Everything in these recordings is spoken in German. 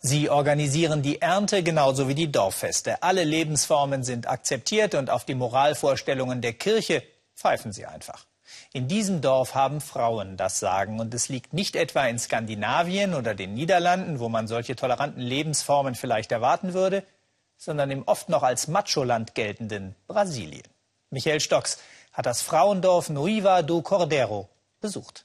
Sie organisieren die Ernte genauso wie die Dorffeste. Alle Lebensformen sind akzeptiert und auf die Moralvorstellungen der Kirche pfeifen sie einfach. In diesem Dorf haben Frauen das Sagen und es liegt nicht etwa in Skandinavien oder den Niederlanden, wo man solche toleranten Lebensformen vielleicht erwarten würde, sondern im oft noch als Macholand geltenden Brasilien. Michael Stocks hat das Frauendorf Noiva do Cordeiro besucht.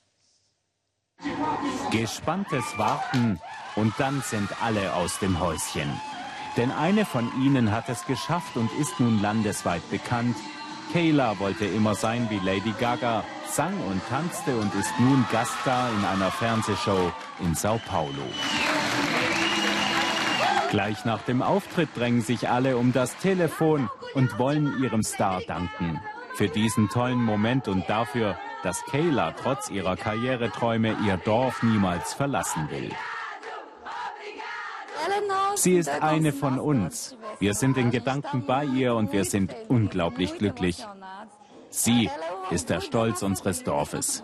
Gespanntes Warten und dann sind alle aus dem Häuschen. Denn eine von ihnen hat es geschafft und ist nun landesweit bekannt. Kayla wollte immer sein wie Lady Gaga, sang und tanzte und ist nun Gaststar in einer Fernsehshow in Sao Paulo. Gleich nach dem Auftritt drängen sich alle um das Telefon und wollen ihrem Star danken. Für diesen tollen Moment und dafür, dass Kayla trotz ihrer Karriereträume ihr Dorf niemals verlassen will. Sie ist eine von uns. Wir sind in Gedanken bei ihr und wir sind unglaublich glücklich. Sie ist der Stolz unseres Dorfes.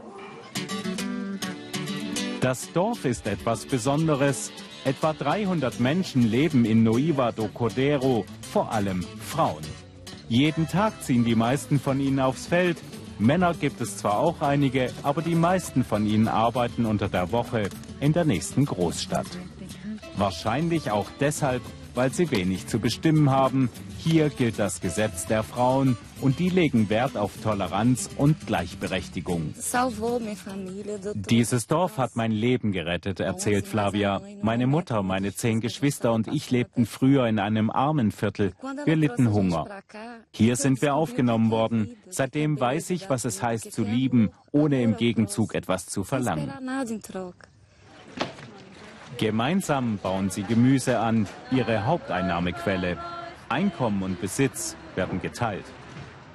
Das Dorf ist etwas Besonderes. Etwa 300 Menschen leben in Noiva do Cordero, vor allem Frauen. Jeden Tag ziehen die meisten von ihnen aufs Feld. Männer gibt es zwar auch einige, aber die meisten von ihnen arbeiten unter der Woche in der nächsten Großstadt. Wahrscheinlich auch deshalb, weil sie wenig zu bestimmen haben. Hier gilt das Gesetz der Frauen und die legen Wert auf Toleranz und Gleichberechtigung. Dieses Dorf hat mein Leben gerettet, erzählt Flavia. Meine Mutter, meine zehn Geschwister und ich lebten früher in einem armen Viertel. Wir litten Hunger. Hier sind wir aufgenommen worden. Seitdem weiß ich, was es heißt zu lieben, ohne im Gegenzug etwas zu verlangen. Gemeinsam bauen sie Gemüse an, ihre Haupteinnahmequelle. Einkommen und Besitz werden geteilt.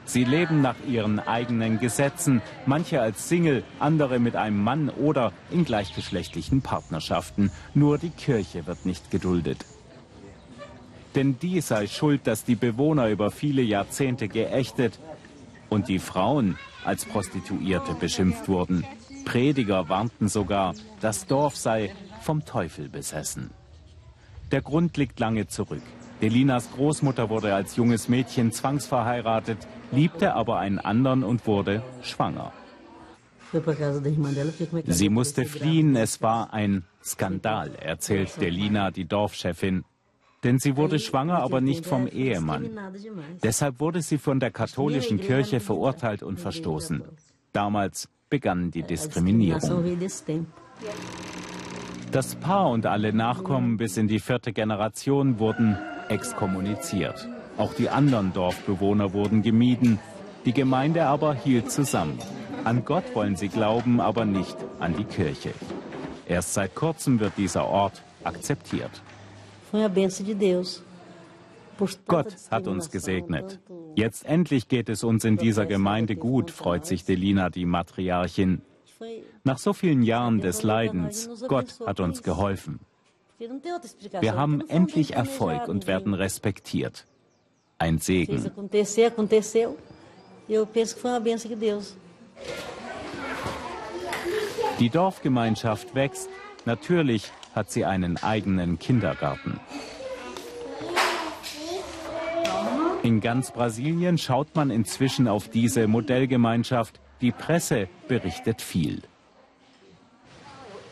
Sie leben nach ihren eigenen Gesetzen, manche als Single, andere mit einem Mann oder in gleichgeschlechtlichen Partnerschaften. Nur die Kirche wird nicht geduldet. Denn die sei schuld, dass die Bewohner über viele Jahrzehnte geächtet und die Frauen als Prostituierte beschimpft wurden. Prediger warnten sogar, das Dorf sei vom Teufel besessen. Der Grund liegt lange zurück. Delinas Großmutter wurde als junges Mädchen zwangsverheiratet, liebte aber einen anderen und wurde schwanger. Sie musste fliehen, es war ein Skandal, erzählt Delina, die Dorfchefin. Denn sie wurde schwanger, aber nicht vom Ehemann. Deshalb wurde sie von der katholischen Kirche verurteilt und verstoßen. Damals begann die Diskriminierung. Das Paar und alle Nachkommen bis in die vierte Generation wurden exkommuniziert. Auch die anderen Dorfbewohner wurden gemieden. Die Gemeinde aber hielt zusammen. An Gott wollen sie glauben, aber nicht an die Kirche. Erst seit kurzem wird dieser Ort akzeptiert. Gott hat uns gesegnet. Jetzt endlich geht es uns in dieser Gemeinde gut, freut sich Delina, die Matriarchin. Nach so vielen Jahren des Leidens, Gott hat uns geholfen. Wir haben endlich Erfolg und werden respektiert. Ein Segen. Die Dorfgemeinschaft wächst. Natürlich hat sie einen eigenen Kindergarten. In ganz Brasilien schaut man inzwischen auf diese Modellgemeinschaft, die Presse berichtet viel.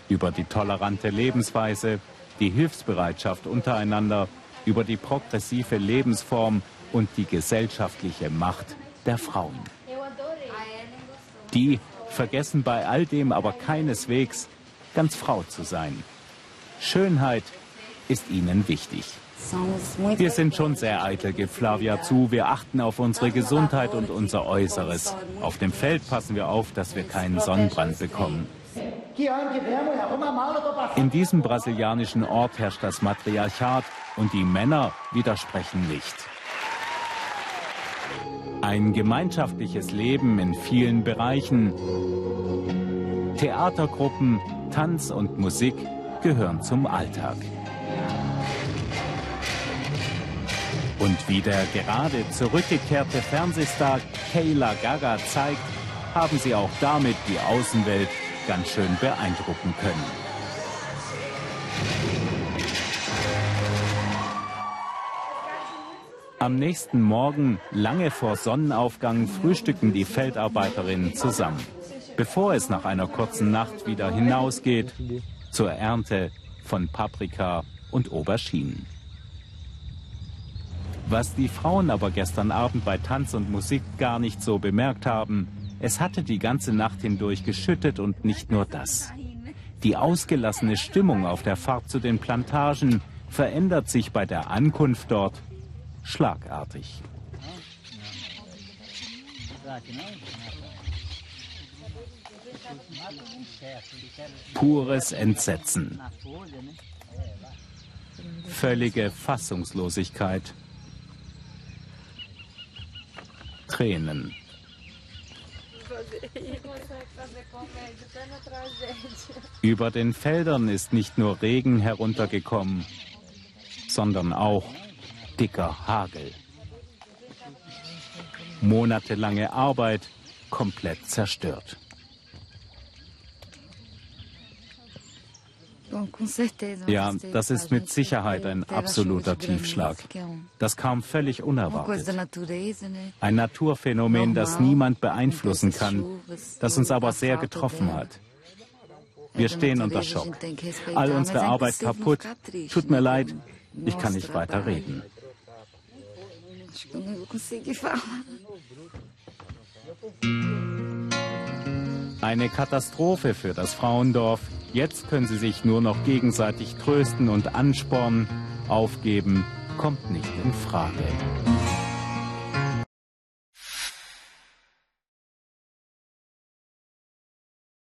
Über die tolerante Lebensweise, die Hilfsbereitschaft untereinander, über die progressive Lebensform und die gesellschaftliche Macht der Frauen. Die vergessen bei all dem aber keineswegs, ganz Frau zu sein. Schönheit ist ihnen wichtig. Wir sind schon sehr eitel, gibt Flavia zu. Wir achten auf unsere Gesundheit und unser Äußeres. Auf dem Feld passen wir auf, dass wir keinen Sonnenbrand bekommen. In diesem brasilianischen Ort herrscht das Matriarchat und die Männer widersprechen nicht. Ein gemeinschaftliches Leben in vielen Bereichen. Theatergruppen, Tanz und Musik gehören zum Alltag. Und wie der gerade zurückgekehrte Fernsehstar Kayla Gaga zeigt, haben sie auch damit die Außenwelt ganz schön beeindrucken können. Am nächsten Morgen, lange vor Sonnenaufgang, frühstücken die Feldarbeiterinnen zusammen, bevor es nach einer kurzen Nacht wieder hinausgeht zur Ernte von Paprika und Auberginen. Was die Frauen aber gestern Abend bei Tanz und Musik gar nicht so bemerkt haben, es hatte die ganze Nacht hindurch geschüttet und nicht nur das. Die ausgelassene Stimmung auf der Fahrt zu den Plantagen verändert sich bei der Ankunft dort schlagartig. Pures Entsetzen. Völlige Fassungslosigkeit. Tränen. Über den Feldern ist nicht nur Regen heruntergekommen, sondern auch dicker Hagel. Monatelange Arbeit komplett zerstört. Ja, das ist mit Sicherheit ein absoluter Tiefschlag. Das kam völlig unerwartet. Ein Naturphänomen, das niemand beeinflussen kann, das uns aber sehr getroffen hat. Wir stehen unter Schock. All unsere Arbeit kaputt. Tut mir leid, ich kann nicht weiter reden. Eine Katastrophe für das Frauendorf. Jetzt können sie sich nur noch gegenseitig trösten und anspornen. Aufgeben kommt nicht in Frage.